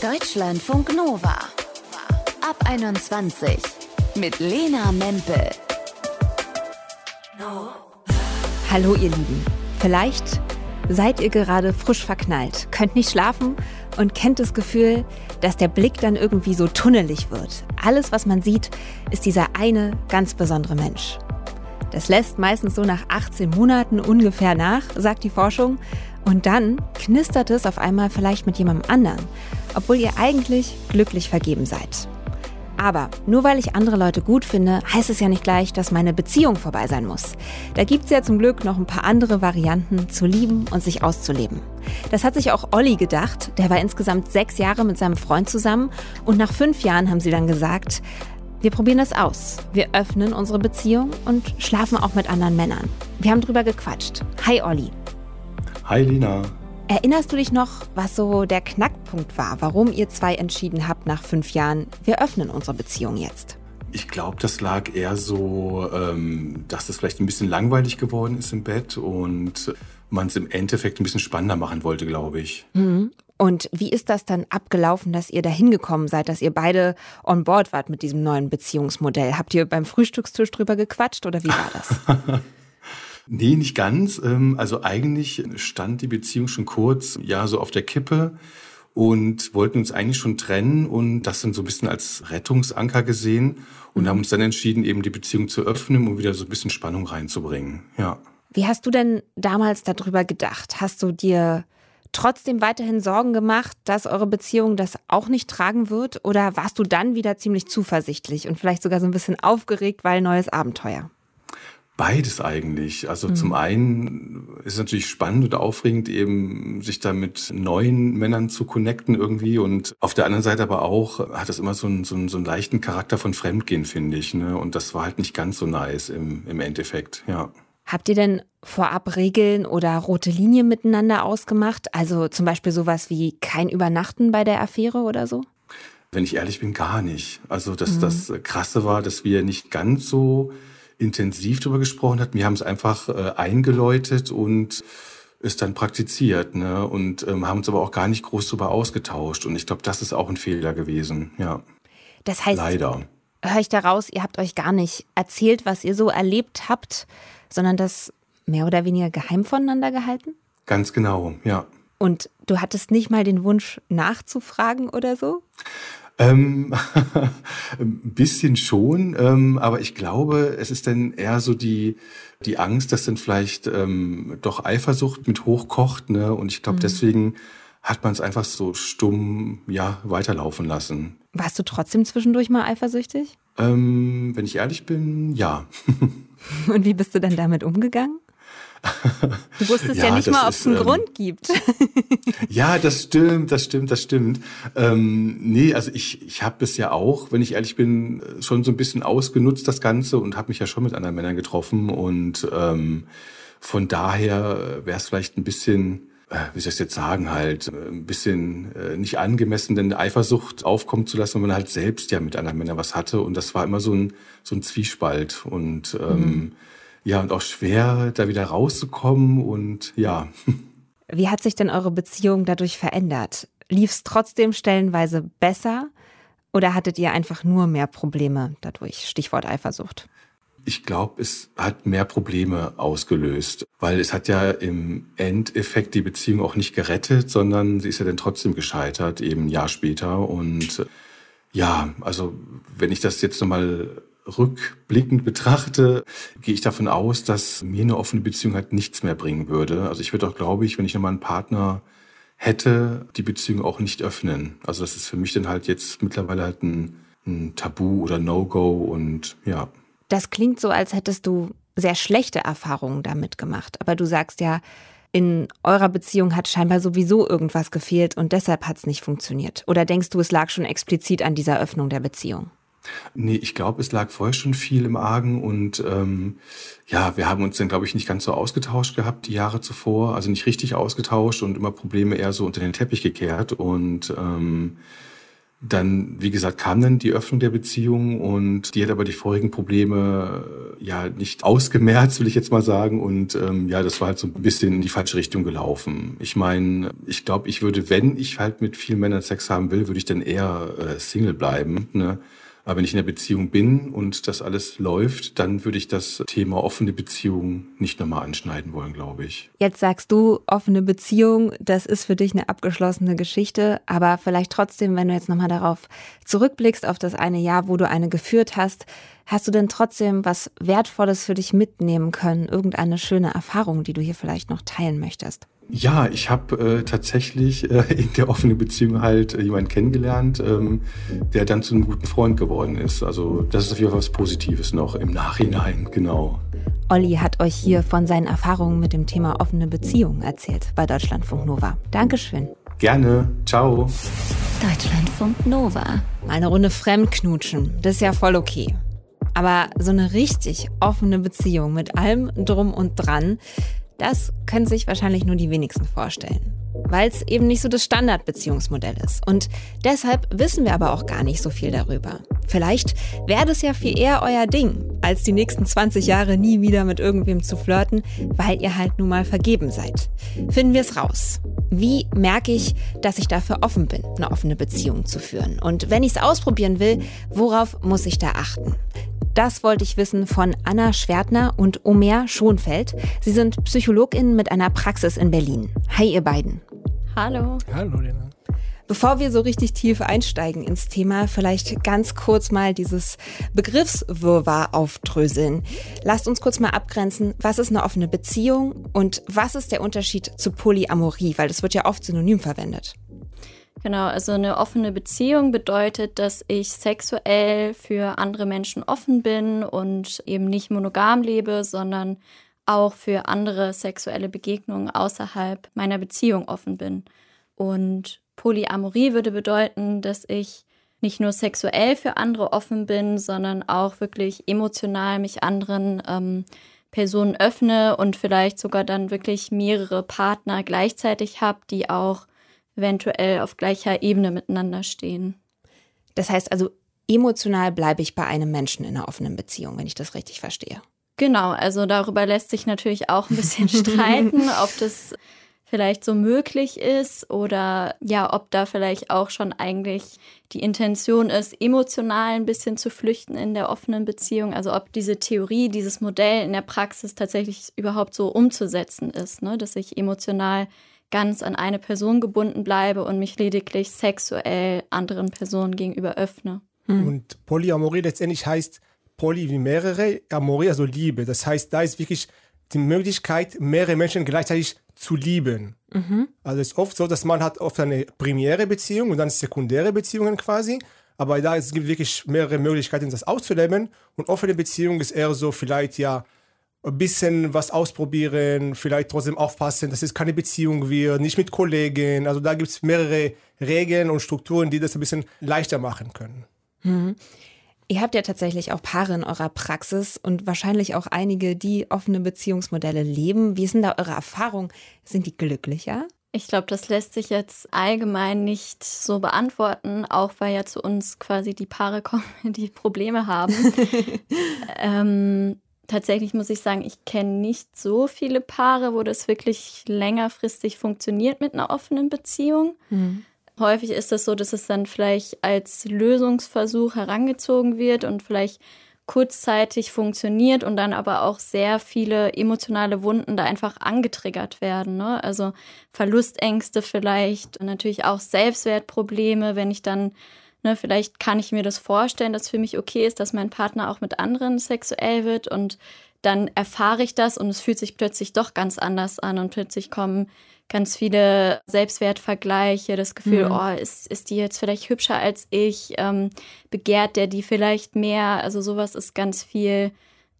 Deutschlandfunk Nova. Ab 21 mit Lena Mempel. Hallo ihr Lieben. Vielleicht seid ihr gerade frisch verknallt, könnt nicht schlafen und kennt das Gefühl, dass der Blick dann irgendwie so tunnelig wird. Alles, was man sieht, ist dieser eine ganz besondere Mensch. Das lässt meistens so nach 18 Monaten ungefähr nach, sagt die Forschung. Und dann knistert es auf einmal vielleicht mit jemandem anderen, obwohl ihr eigentlich glücklich vergeben seid. Aber nur weil ich andere Leute gut finde, heißt es ja nicht gleich, dass meine Beziehung vorbei sein muss. Da gibt es ja zum Glück noch ein paar andere Varianten zu lieben und sich auszuleben. Das hat sich auch Olli gedacht. Der war insgesamt sechs Jahre mit seinem Freund zusammen und nach fünf Jahren haben sie dann gesagt, wir probieren das aus. Wir öffnen unsere Beziehung und schlafen auch mit anderen Männern. Wir haben drüber gequatscht. Hi Olli. Hi Lina. Erinnerst du dich noch, was so der Knackpunkt war, warum ihr zwei entschieden habt nach fünf Jahren, wir öffnen unsere Beziehung jetzt? Ich glaube, das lag eher so, ähm, dass es vielleicht ein bisschen langweilig geworden ist im Bett und man es im Endeffekt ein bisschen spannender machen wollte, glaube ich. Mhm. Und wie ist das dann abgelaufen, dass ihr da hingekommen seid, dass ihr beide on board wart mit diesem neuen Beziehungsmodell? Habt ihr beim Frühstückstisch drüber gequatscht oder wie war das? Nee, nicht ganz. Ähm, also eigentlich stand die Beziehung schon kurz, ja, so auf der Kippe und wollten uns eigentlich schon trennen und das dann so ein bisschen als Rettungsanker gesehen und mhm. haben uns dann entschieden, eben die Beziehung zu öffnen, um wieder so ein bisschen Spannung reinzubringen. Ja. Wie hast du denn damals darüber gedacht? Hast du dir trotzdem weiterhin Sorgen gemacht, dass eure Beziehung das auch nicht tragen wird? Oder warst du dann wieder ziemlich zuversichtlich und vielleicht sogar so ein bisschen aufgeregt, weil neues Abenteuer? Beides eigentlich. Also mhm. zum einen ist es natürlich spannend und aufregend, eben sich da mit neuen Männern zu connecten irgendwie. Und auf der anderen Seite aber auch hat das immer so einen, so einen, so einen leichten Charakter von Fremdgehen, finde ich. Ne? Und das war halt nicht ganz so nice im, im Endeffekt, ja. Habt ihr denn vorab Regeln oder rote Linien miteinander ausgemacht? Also zum Beispiel sowas wie kein Übernachten bei der Affäre oder so? Wenn ich ehrlich bin, gar nicht. Also das, mhm. das Krasse war, dass wir nicht ganz so intensiv darüber gesprochen hatten. Wir haben es einfach äh, eingeläutet und es dann praktiziert, ne? Und ähm, haben uns aber auch gar nicht groß darüber ausgetauscht. Und ich glaube, das ist auch ein Fehler gewesen, ja. Das heißt, leider. Höre ich daraus, ihr habt euch gar nicht erzählt, was ihr so erlebt habt, sondern das mehr oder weniger geheim voneinander gehalten? Ganz genau, ja. Und du hattest nicht mal den Wunsch nachzufragen oder so? Ähm, ein bisschen schon, ähm, aber ich glaube, es ist dann eher so die, die Angst, dass dann vielleicht ähm, doch Eifersucht mit hochkocht. Ne? Und ich glaube, mhm. deswegen hat man es einfach so stumm ja, weiterlaufen lassen. Warst du trotzdem zwischendurch mal eifersüchtig? Ähm, wenn ich ehrlich bin, ja. Und wie bist du dann damit umgegangen? Du wusstest ja, ja nicht mal, ob es einen ähm, Grund gibt. ja, das stimmt, das stimmt, das stimmt. Ähm, nee, also ich, ich habe es ja auch, wenn ich ehrlich bin, schon so ein bisschen ausgenutzt, das Ganze, und habe mich ja schon mit anderen Männern getroffen. Und ähm, von daher wäre es vielleicht ein bisschen, äh, wie soll ich jetzt sagen, halt ein bisschen äh, nicht angemessen, denn Eifersucht aufkommen zu lassen, wenn man halt selbst ja mit anderen Männern was hatte. Und das war immer so ein, so ein Zwiespalt. Und ähm, mhm ja, und auch schwer, da wieder rauszukommen und ja. Wie hat sich denn eure Beziehung dadurch verändert? Lief es trotzdem stellenweise besser oder hattet ihr einfach nur mehr Probleme dadurch? Stichwort Eifersucht. Ich glaube, es hat mehr Probleme ausgelöst, weil es hat ja im Endeffekt die Beziehung auch nicht gerettet, sondern sie ist ja dann trotzdem gescheitert, eben ein Jahr später. Und ja, also wenn ich das jetzt nochmal rückblickend betrachte, gehe ich davon aus, dass mir eine offene Beziehung halt nichts mehr bringen würde. Also ich würde auch, glaube ich, wenn ich nochmal einen Partner hätte, die Beziehung auch nicht öffnen. Also das ist für mich dann halt jetzt mittlerweile halt ein, ein Tabu oder No-Go und ja. Das klingt so, als hättest du sehr schlechte Erfahrungen damit gemacht. Aber du sagst ja, in eurer Beziehung hat scheinbar sowieso irgendwas gefehlt und deshalb hat es nicht funktioniert. Oder denkst du, es lag schon explizit an dieser Öffnung der Beziehung? Nee, ich glaube, es lag vorher schon viel im Argen und ähm, ja, wir haben uns dann, glaube ich, nicht ganz so ausgetauscht gehabt die Jahre zuvor, also nicht richtig ausgetauscht und immer Probleme eher so unter den Teppich gekehrt und ähm, dann, wie gesagt, kam dann die Öffnung der Beziehung und die hat aber die vorigen Probleme äh, ja nicht ausgemerzt, will ich jetzt mal sagen. Und ähm, ja, das war halt so ein bisschen in die falsche Richtung gelaufen. Ich meine, ich glaube, ich würde, wenn ich halt mit vielen Männern Sex haben will, würde ich dann eher äh, Single bleiben. Ne? Aber wenn ich in der Beziehung bin und das alles läuft, dann würde ich das Thema offene Beziehung nicht nochmal anschneiden wollen, glaube ich. Jetzt sagst du, offene Beziehung, das ist für dich eine abgeschlossene Geschichte, aber vielleicht trotzdem, wenn du jetzt nochmal darauf zurückblickst, auf das eine Jahr, wo du eine geführt hast, hast du denn trotzdem was Wertvolles für dich mitnehmen können? Irgendeine schöne Erfahrung, die du hier vielleicht noch teilen möchtest? Ja, ich habe äh, tatsächlich äh, in der offenen Beziehung halt äh, jemanden kennengelernt, ähm, der dann zu einem guten Freund geworden ist. Also das ist auf jeden Fall was Positives noch im Nachhinein, genau. Olli hat euch hier von seinen Erfahrungen mit dem Thema offene Beziehung erzählt bei Deutschlandfunk Nova. Dankeschön. Gerne. Ciao. Deutschlandfunk Nova. Mal eine Runde fremdknutschen, das ist ja voll okay. Aber so eine richtig offene Beziehung mit allem drum und dran, das können sich wahrscheinlich nur die wenigsten vorstellen, weil es eben nicht so das Standardbeziehungsmodell ist. Und deshalb wissen wir aber auch gar nicht so viel darüber. Vielleicht wäre das ja viel eher euer Ding, als die nächsten 20 Jahre nie wieder mit irgendwem zu flirten, weil ihr halt nun mal vergeben seid. Finden wir es raus. Wie merke ich, dass ich dafür offen bin, eine offene Beziehung zu führen? Und wenn ich es ausprobieren will, worauf muss ich da achten? Das wollte ich wissen von Anna Schwertner und Omer Schonfeld. Sie sind PsychologInnen mit einer Praxis in Berlin. Hi, ihr beiden. Hallo. Hallo, Lena. Bevor wir so richtig tief einsteigen ins Thema, vielleicht ganz kurz mal dieses Begriffswirrwarr aufdröseln. Lasst uns kurz mal abgrenzen, was ist eine offene Beziehung und was ist der Unterschied zu Polyamorie, weil das wird ja oft synonym verwendet. Genau, also eine offene Beziehung bedeutet, dass ich sexuell für andere Menschen offen bin und eben nicht monogam lebe, sondern auch für andere sexuelle Begegnungen außerhalb meiner Beziehung offen bin. Und Polyamorie würde bedeuten, dass ich nicht nur sexuell für andere offen bin, sondern auch wirklich emotional mich anderen ähm, Personen öffne und vielleicht sogar dann wirklich mehrere Partner gleichzeitig habe, die auch eventuell auf gleicher Ebene miteinander stehen. Das heißt also, emotional bleibe ich bei einem Menschen in einer offenen Beziehung, wenn ich das richtig verstehe. Genau, also darüber lässt sich natürlich auch ein bisschen streiten, ob das vielleicht so möglich ist oder ja, ob da vielleicht auch schon eigentlich die Intention ist, emotional ein bisschen zu flüchten in der offenen Beziehung. Also ob diese Theorie, dieses Modell in der Praxis tatsächlich überhaupt so umzusetzen ist, ne? dass ich emotional ganz an eine Person gebunden bleibe und mich lediglich sexuell anderen Personen gegenüber öffne. Mhm. Und Polyamorie letztendlich heißt Poly wie mehrere, Amorie also Liebe. Das heißt, da ist wirklich die Möglichkeit, mehrere Menschen gleichzeitig zu lieben. Mhm. Also es ist oft so, dass man hat oft eine primäre Beziehung und dann sekundäre Beziehungen quasi. Aber da es gibt wirklich mehrere Möglichkeiten, das auszuleben. Und offene Beziehung ist eher so vielleicht ja ein bisschen was ausprobieren, vielleicht trotzdem aufpassen, dass es keine Beziehung wird, nicht mit Kollegen. Also da gibt es mehrere Regeln und Strukturen, die das ein bisschen leichter machen können. Mhm. Ihr habt ja tatsächlich auch Paare in eurer Praxis und wahrscheinlich auch einige, die offene Beziehungsmodelle leben. Wie ist denn da eure Erfahrung? Sind die glücklicher? Ich glaube, das lässt sich jetzt allgemein nicht so beantworten, auch weil ja zu uns quasi die Paare kommen, die Probleme haben. ähm, tatsächlich muss ich sagen, ich kenne nicht so viele Paare, wo das wirklich längerfristig funktioniert mit einer offenen Beziehung. Mhm. Häufig ist es das so, dass es dann vielleicht als Lösungsversuch herangezogen wird und vielleicht kurzzeitig funktioniert und dann aber auch sehr viele emotionale Wunden da einfach angetriggert werden. Ne? Also Verlustängste vielleicht, natürlich auch Selbstwertprobleme, wenn ich dann Ne, vielleicht kann ich mir das vorstellen, dass für mich okay ist, dass mein Partner auch mit anderen sexuell wird und dann erfahre ich das und es fühlt sich plötzlich doch ganz anders an und plötzlich kommen ganz viele Selbstwertvergleiche, das Gefühl, mhm. oh, ist, ist die jetzt vielleicht hübscher als ich, ähm, begehrt der die vielleicht mehr, also sowas ist ganz viel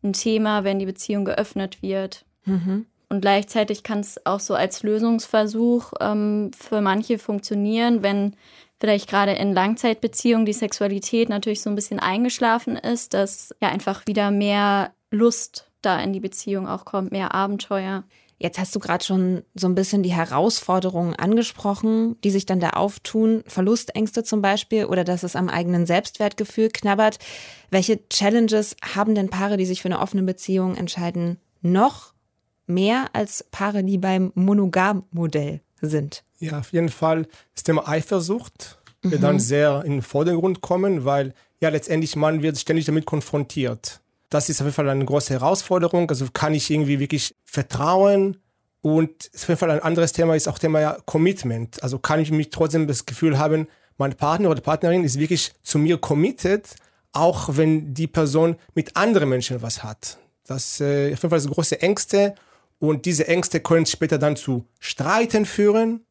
ein Thema, wenn die Beziehung geöffnet wird. Mhm. Und gleichzeitig kann es auch so als Lösungsversuch ähm, für manche funktionieren, wenn vielleicht gerade in Langzeitbeziehungen die Sexualität natürlich so ein bisschen eingeschlafen ist, dass ja einfach wieder mehr Lust da in die Beziehung auch kommt, mehr Abenteuer. Jetzt hast du gerade schon so ein bisschen die Herausforderungen angesprochen, die sich dann da auftun. Verlustängste zum Beispiel oder dass es am eigenen Selbstwertgefühl knabbert. Welche Challenges haben denn Paare, die sich für eine offene Beziehung entscheiden, noch mehr als Paare, die beim Monogam-Modell sind? Ja, auf jeden Fall das Thema Eifersucht wird mhm. dann sehr in den Vordergrund kommen, weil ja letztendlich man wird ständig damit konfrontiert. Das ist auf jeden Fall eine große Herausforderung. Also kann ich irgendwie wirklich vertrauen? Und auf jeden Fall ein anderes Thema ist auch Thema ja Commitment. Also kann ich mich trotzdem das Gefühl haben, mein Partner oder Partnerin ist wirklich zu mir committed, auch wenn die Person mit anderen Menschen was hat. Das äh, auf jeden Fall sind große Ängste und diese Ängste können später dann zu Streiten führen.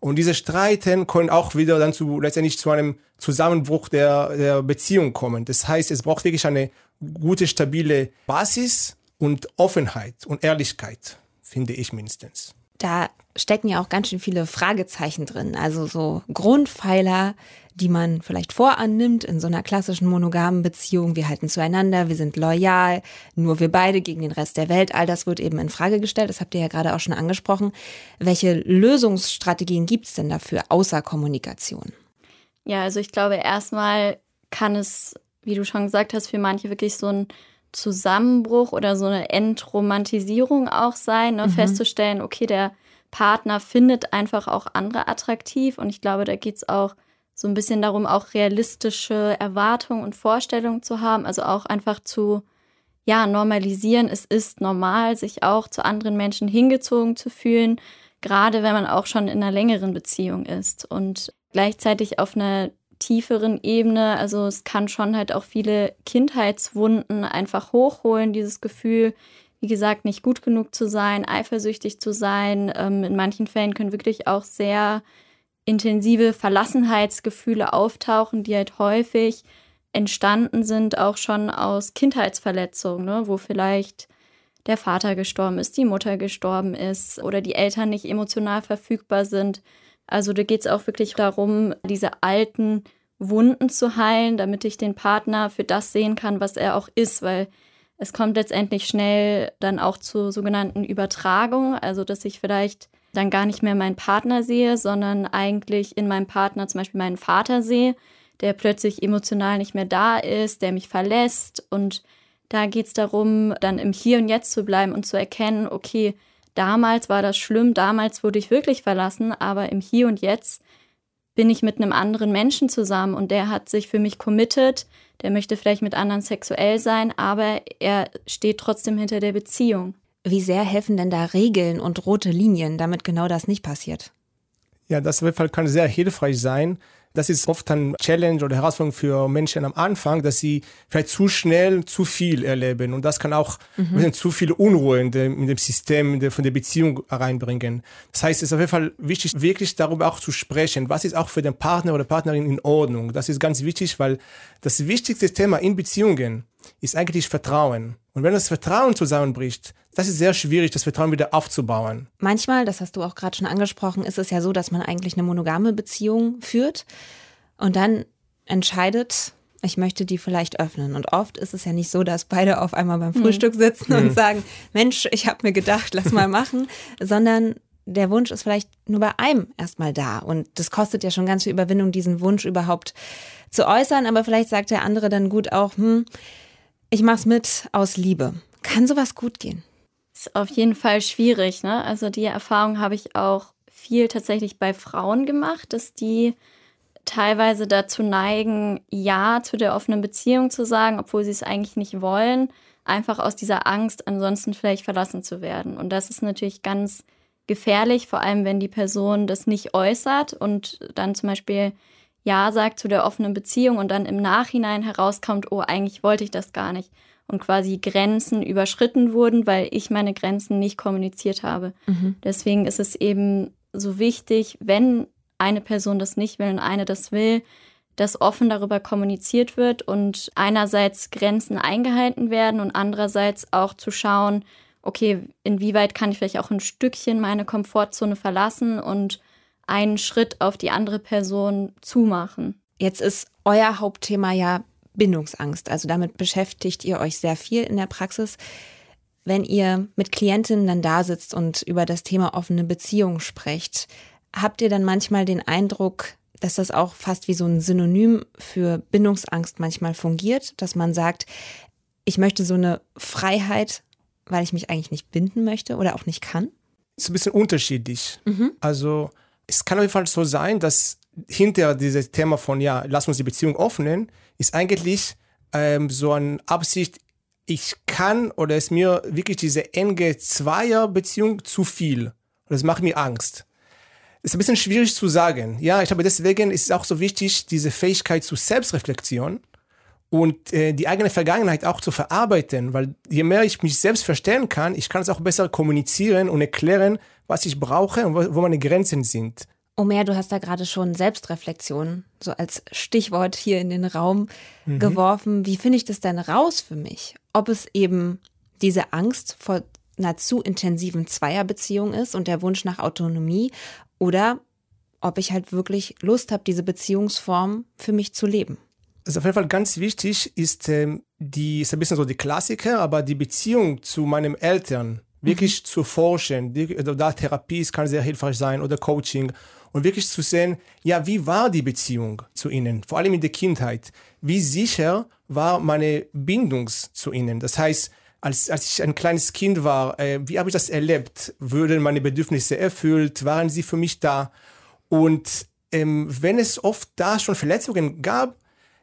Und diese Streiten können auch wieder dann zu, letztendlich zu einem Zusammenbruch der, der Beziehung kommen. Das heißt, es braucht wirklich eine gute, stabile Basis und Offenheit und Ehrlichkeit, finde ich mindestens. Da stecken ja auch ganz schön viele Fragezeichen drin. Also so Grundpfeiler, die man vielleicht vorannimmt in so einer klassischen monogamen Beziehung. Wir halten zueinander, wir sind loyal, nur wir beide gegen den Rest der Welt. All das wird eben in Frage gestellt. Das habt ihr ja gerade auch schon angesprochen. Welche Lösungsstrategien gibt es denn dafür außer Kommunikation? Ja, also ich glaube, erstmal kann es wie du schon gesagt hast, für manche wirklich so ein Zusammenbruch oder so eine Entromantisierung auch sein, ne? mhm. festzustellen, okay, der Partner findet einfach auch andere attraktiv und ich glaube, da geht es auch so ein bisschen darum, auch realistische Erwartungen und Vorstellungen zu haben, also auch einfach zu, ja, normalisieren. Es ist normal, sich auch zu anderen Menschen hingezogen zu fühlen, gerade wenn man auch schon in einer längeren Beziehung ist und gleichzeitig auf einer tieferen Ebene. Also es kann schon halt auch viele Kindheitswunden einfach hochholen, dieses Gefühl, wie gesagt, nicht gut genug zu sein, eifersüchtig zu sein. Ähm, in manchen Fällen können wirklich auch sehr intensive Verlassenheitsgefühle auftauchen, die halt häufig entstanden sind, auch schon aus Kindheitsverletzungen, ne? wo vielleicht der Vater gestorben ist, die Mutter gestorben ist oder die Eltern nicht emotional verfügbar sind. Also da geht es auch wirklich darum, diese alten Wunden zu heilen, damit ich den Partner für das sehen kann, was er auch ist, weil es kommt letztendlich schnell dann auch zu sogenannten Übertragungen, also dass ich vielleicht dann gar nicht mehr meinen Partner sehe, sondern eigentlich in meinem Partner zum Beispiel meinen Vater sehe, der plötzlich emotional nicht mehr da ist, der mich verlässt. Und da geht es darum, dann im Hier und Jetzt zu bleiben und zu erkennen, okay, damals war das schlimm, damals wurde ich wirklich verlassen, aber im Hier und Jetzt bin ich mit einem anderen Menschen zusammen und der hat sich für mich committed, der möchte vielleicht mit anderen sexuell sein, aber er steht trotzdem hinter der Beziehung. Wie sehr helfen denn da Regeln und rote Linien, damit genau das nicht passiert? Ja, das kann sehr hilfreich sein, das ist oft ein Challenge oder Herausforderung für Menschen am Anfang, dass sie vielleicht zu schnell zu viel erleben. Und das kann auch mhm. zu viel Unruhe in dem, in dem System in der, von der Beziehung reinbringen. Das heißt, es ist auf jeden Fall wichtig, wirklich darüber auch zu sprechen. Was ist auch für den Partner oder Partnerin in Ordnung? Das ist ganz wichtig, weil das wichtigste Thema in Beziehungen ist eigentlich Vertrauen. Und wenn das Vertrauen zusammenbricht, das ist sehr schwierig, das Vertrauen wieder aufzubauen. Manchmal, das hast du auch gerade schon angesprochen, ist es ja so, dass man eigentlich eine monogame Beziehung führt und dann entscheidet, ich möchte die vielleicht öffnen. Und oft ist es ja nicht so, dass beide auf einmal beim hm. Frühstück sitzen mhm. und sagen, Mensch, ich habe mir gedacht, lass mal machen, sondern der Wunsch ist vielleicht nur bei einem erstmal da. Und das kostet ja schon ganz viel Überwindung, diesen Wunsch überhaupt zu äußern. Aber vielleicht sagt der andere dann gut auch, hm, ich mach's mit aus Liebe. Kann sowas gut gehen? Ist auf jeden Fall schwierig. Ne? Also die Erfahrung habe ich auch viel tatsächlich bei Frauen gemacht, dass die teilweise dazu neigen, Ja zu der offenen Beziehung zu sagen, obwohl sie es eigentlich nicht wollen, einfach aus dieser Angst, ansonsten vielleicht verlassen zu werden. Und das ist natürlich ganz gefährlich, vor allem wenn die Person das nicht äußert und dann zum Beispiel Ja sagt zu der offenen Beziehung und dann im Nachhinein herauskommt, oh, eigentlich wollte ich das gar nicht und quasi Grenzen überschritten wurden, weil ich meine Grenzen nicht kommuniziert habe. Mhm. Deswegen ist es eben so wichtig, wenn eine Person das nicht will und eine das will, dass offen darüber kommuniziert wird und einerseits Grenzen eingehalten werden und andererseits auch zu schauen, okay, inwieweit kann ich vielleicht auch ein Stückchen meine Komfortzone verlassen und einen Schritt auf die andere Person zumachen. Jetzt ist euer Hauptthema ja Bindungsangst. Also damit beschäftigt ihr euch sehr viel in der Praxis. Wenn ihr mit Klientinnen dann da sitzt und über das Thema offene Beziehung sprecht, habt ihr dann manchmal den Eindruck, dass das auch fast wie so ein Synonym für Bindungsangst manchmal fungiert, dass man sagt, ich möchte so eine Freiheit, weil ich mich eigentlich nicht binden möchte oder auch nicht kann? Es ist ein bisschen unterschiedlich. Mhm. Also es kann auf jeden Fall so sein, dass hinter dieses Thema von, ja, lass uns die Beziehung öffnen, ist eigentlich ähm, so eine Absicht, ich kann oder ist mir wirklich diese enge Zweierbeziehung zu viel. Und das macht mir Angst. Ist ein bisschen schwierig zu sagen. Ja, ich glaube, deswegen ist es auch so wichtig, diese Fähigkeit zur Selbstreflexion und äh, die eigene Vergangenheit auch zu verarbeiten, weil je mehr ich mich selbst verstehen kann, ich kann es auch besser kommunizieren und erklären, was ich brauche und wo, wo meine Grenzen sind. Omer, du hast da gerade schon Selbstreflexion so als Stichwort hier in den Raum mhm. geworfen. Wie finde ich das denn raus für mich? Ob es eben diese Angst vor einer zu intensiven Zweierbeziehung ist und der Wunsch nach Autonomie oder ob ich halt wirklich Lust habe, diese Beziehungsform für mich zu leben. Also auf jeden Fall ganz wichtig ist ähm, die, ist ein bisschen so die Klassiker, aber die Beziehung zu meinen Eltern wirklich mhm. zu forschen. Die, also da Therapie kann sehr hilfreich sein oder Coaching und wirklich zu sehen, ja, wie war die Beziehung zu ihnen, vor allem in der Kindheit? Wie sicher war meine Bindung zu ihnen? Das heißt, als, als ich ein kleines Kind war, äh, wie habe ich das erlebt? Wurden meine Bedürfnisse erfüllt? Waren sie für mich da? Und ähm, wenn es oft da schon Verletzungen gab,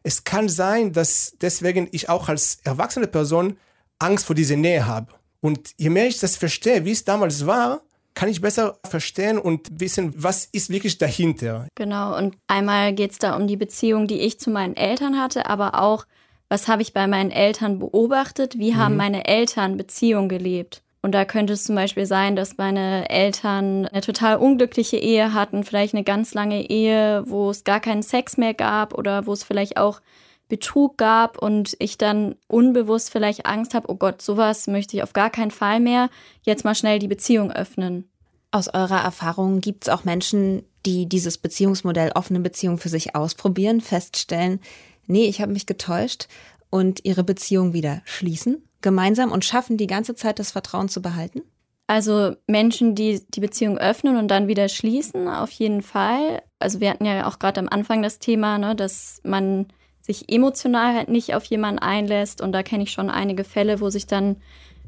es kann sein, dass deswegen ich auch als erwachsene Person Angst vor dieser Nähe habe. Und je mehr ich das verstehe, wie es damals war, kann ich besser verstehen und wissen, was ist wirklich dahinter. Genau, und einmal geht es da um die Beziehung, die ich zu meinen Eltern hatte, aber auch, was habe ich bei meinen Eltern beobachtet, wie haben mhm. meine Eltern Beziehung gelebt. Und da könnte es zum Beispiel sein, dass meine Eltern eine total unglückliche Ehe hatten, vielleicht eine ganz lange Ehe, wo es gar keinen Sex mehr gab oder wo es vielleicht auch Betrug gab und ich dann unbewusst vielleicht Angst habe, oh Gott, sowas möchte ich auf gar keinen Fall mehr, jetzt mal schnell die Beziehung öffnen. Aus eurer Erfahrung gibt es auch Menschen, die dieses Beziehungsmodell offene Beziehung für sich ausprobieren, feststellen, nee, ich habe mich getäuscht und ihre Beziehung wieder schließen, gemeinsam und schaffen die ganze Zeit das Vertrauen zu behalten? Also Menschen, die die Beziehung öffnen und dann wieder schließen, auf jeden Fall. Also wir hatten ja auch gerade am Anfang das Thema, ne, dass man sich emotional halt nicht auf jemanden einlässt. Und da kenne ich schon einige Fälle, wo sich dann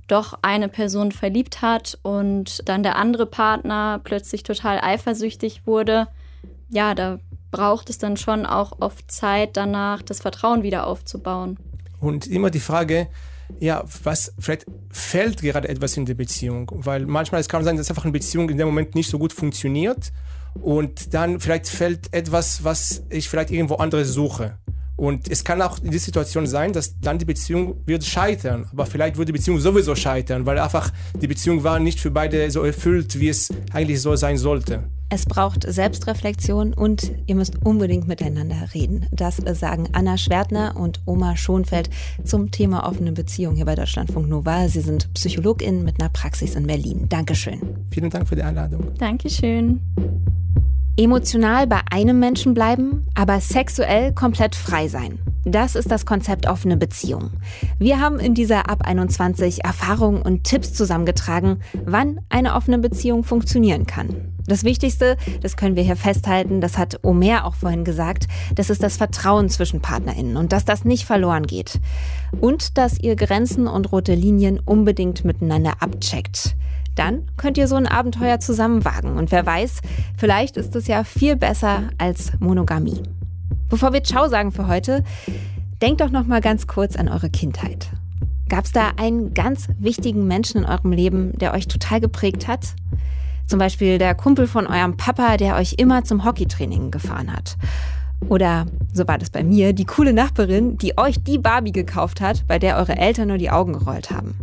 doch eine Person verliebt hat und dann der andere Partner plötzlich total eifersüchtig wurde. Ja, da braucht es dann schon auch oft Zeit danach, das Vertrauen wieder aufzubauen. Und immer die Frage, ja, was, vielleicht fällt gerade etwas in der Beziehung, weil manchmal es kann sein, dass einfach eine Beziehung in dem Moment nicht so gut funktioniert und dann vielleicht fällt etwas, was ich vielleicht irgendwo anderes suche. Und es kann auch in dieser Situation sein, dass dann die Beziehung wird scheitern. Aber vielleicht wird die Beziehung sowieso scheitern, weil einfach die Beziehung war nicht für beide so erfüllt, wie es eigentlich so sein sollte. Es braucht Selbstreflexion und ihr müsst unbedingt miteinander reden. Das sagen Anna Schwertner und Oma Schonfeld zum Thema offene Beziehung hier bei Deutschlandfunk Nova. Sie sind Psychologin mit einer Praxis in Berlin. Dankeschön. Vielen Dank für die Einladung. Dankeschön. Emotional bei einem Menschen bleiben, aber sexuell komplett frei sein. Das ist das Konzept offene Beziehung. Wir haben in dieser Ab 21 Erfahrungen und Tipps zusammengetragen, wann eine offene Beziehung funktionieren kann. Das Wichtigste, das können wir hier festhalten, das hat Omer auch vorhin gesagt, das ist das Vertrauen zwischen PartnerInnen und dass das nicht verloren geht. Und dass ihr Grenzen und rote Linien unbedingt miteinander abcheckt. Dann könnt ihr so ein Abenteuer zusammen wagen. Und wer weiß, vielleicht ist es ja viel besser als Monogamie. Bevor wir Ciao sagen für heute, denkt doch noch mal ganz kurz an eure Kindheit. Gab es da einen ganz wichtigen Menschen in eurem Leben, der euch total geprägt hat? Zum Beispiel der Kumpel von eurem Papa, der euch immer zum Hockeytraining gefahren hat. Oder, so war das bei mir, die coole Nachbarin, die euch die Barbie gekauft hat, bei der eure Eltern nur die Augen gerollt haben.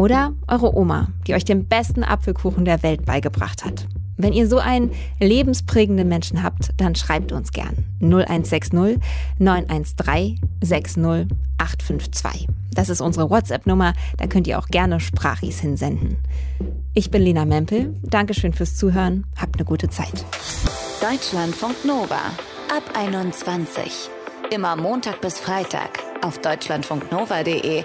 Oder eure Oma, die euch den besten Apfelkuchen der Welt beigebracht hat. Wenn ihr so einen lebensprägenden Menschen habt, dann schreibt uns gern 0160 913 60 852. Das ist unsere WhatsApp-Nummer, da könnt ihr auch gerne Sprachis hinsenden. Ich bin Lena Mempel, Dankeschön fürs Zuhören, habt eine gute Zeit. Deutschlandfunk Nova ab 21. Immer Montag bis Freitag auf deutschlandfunknova.de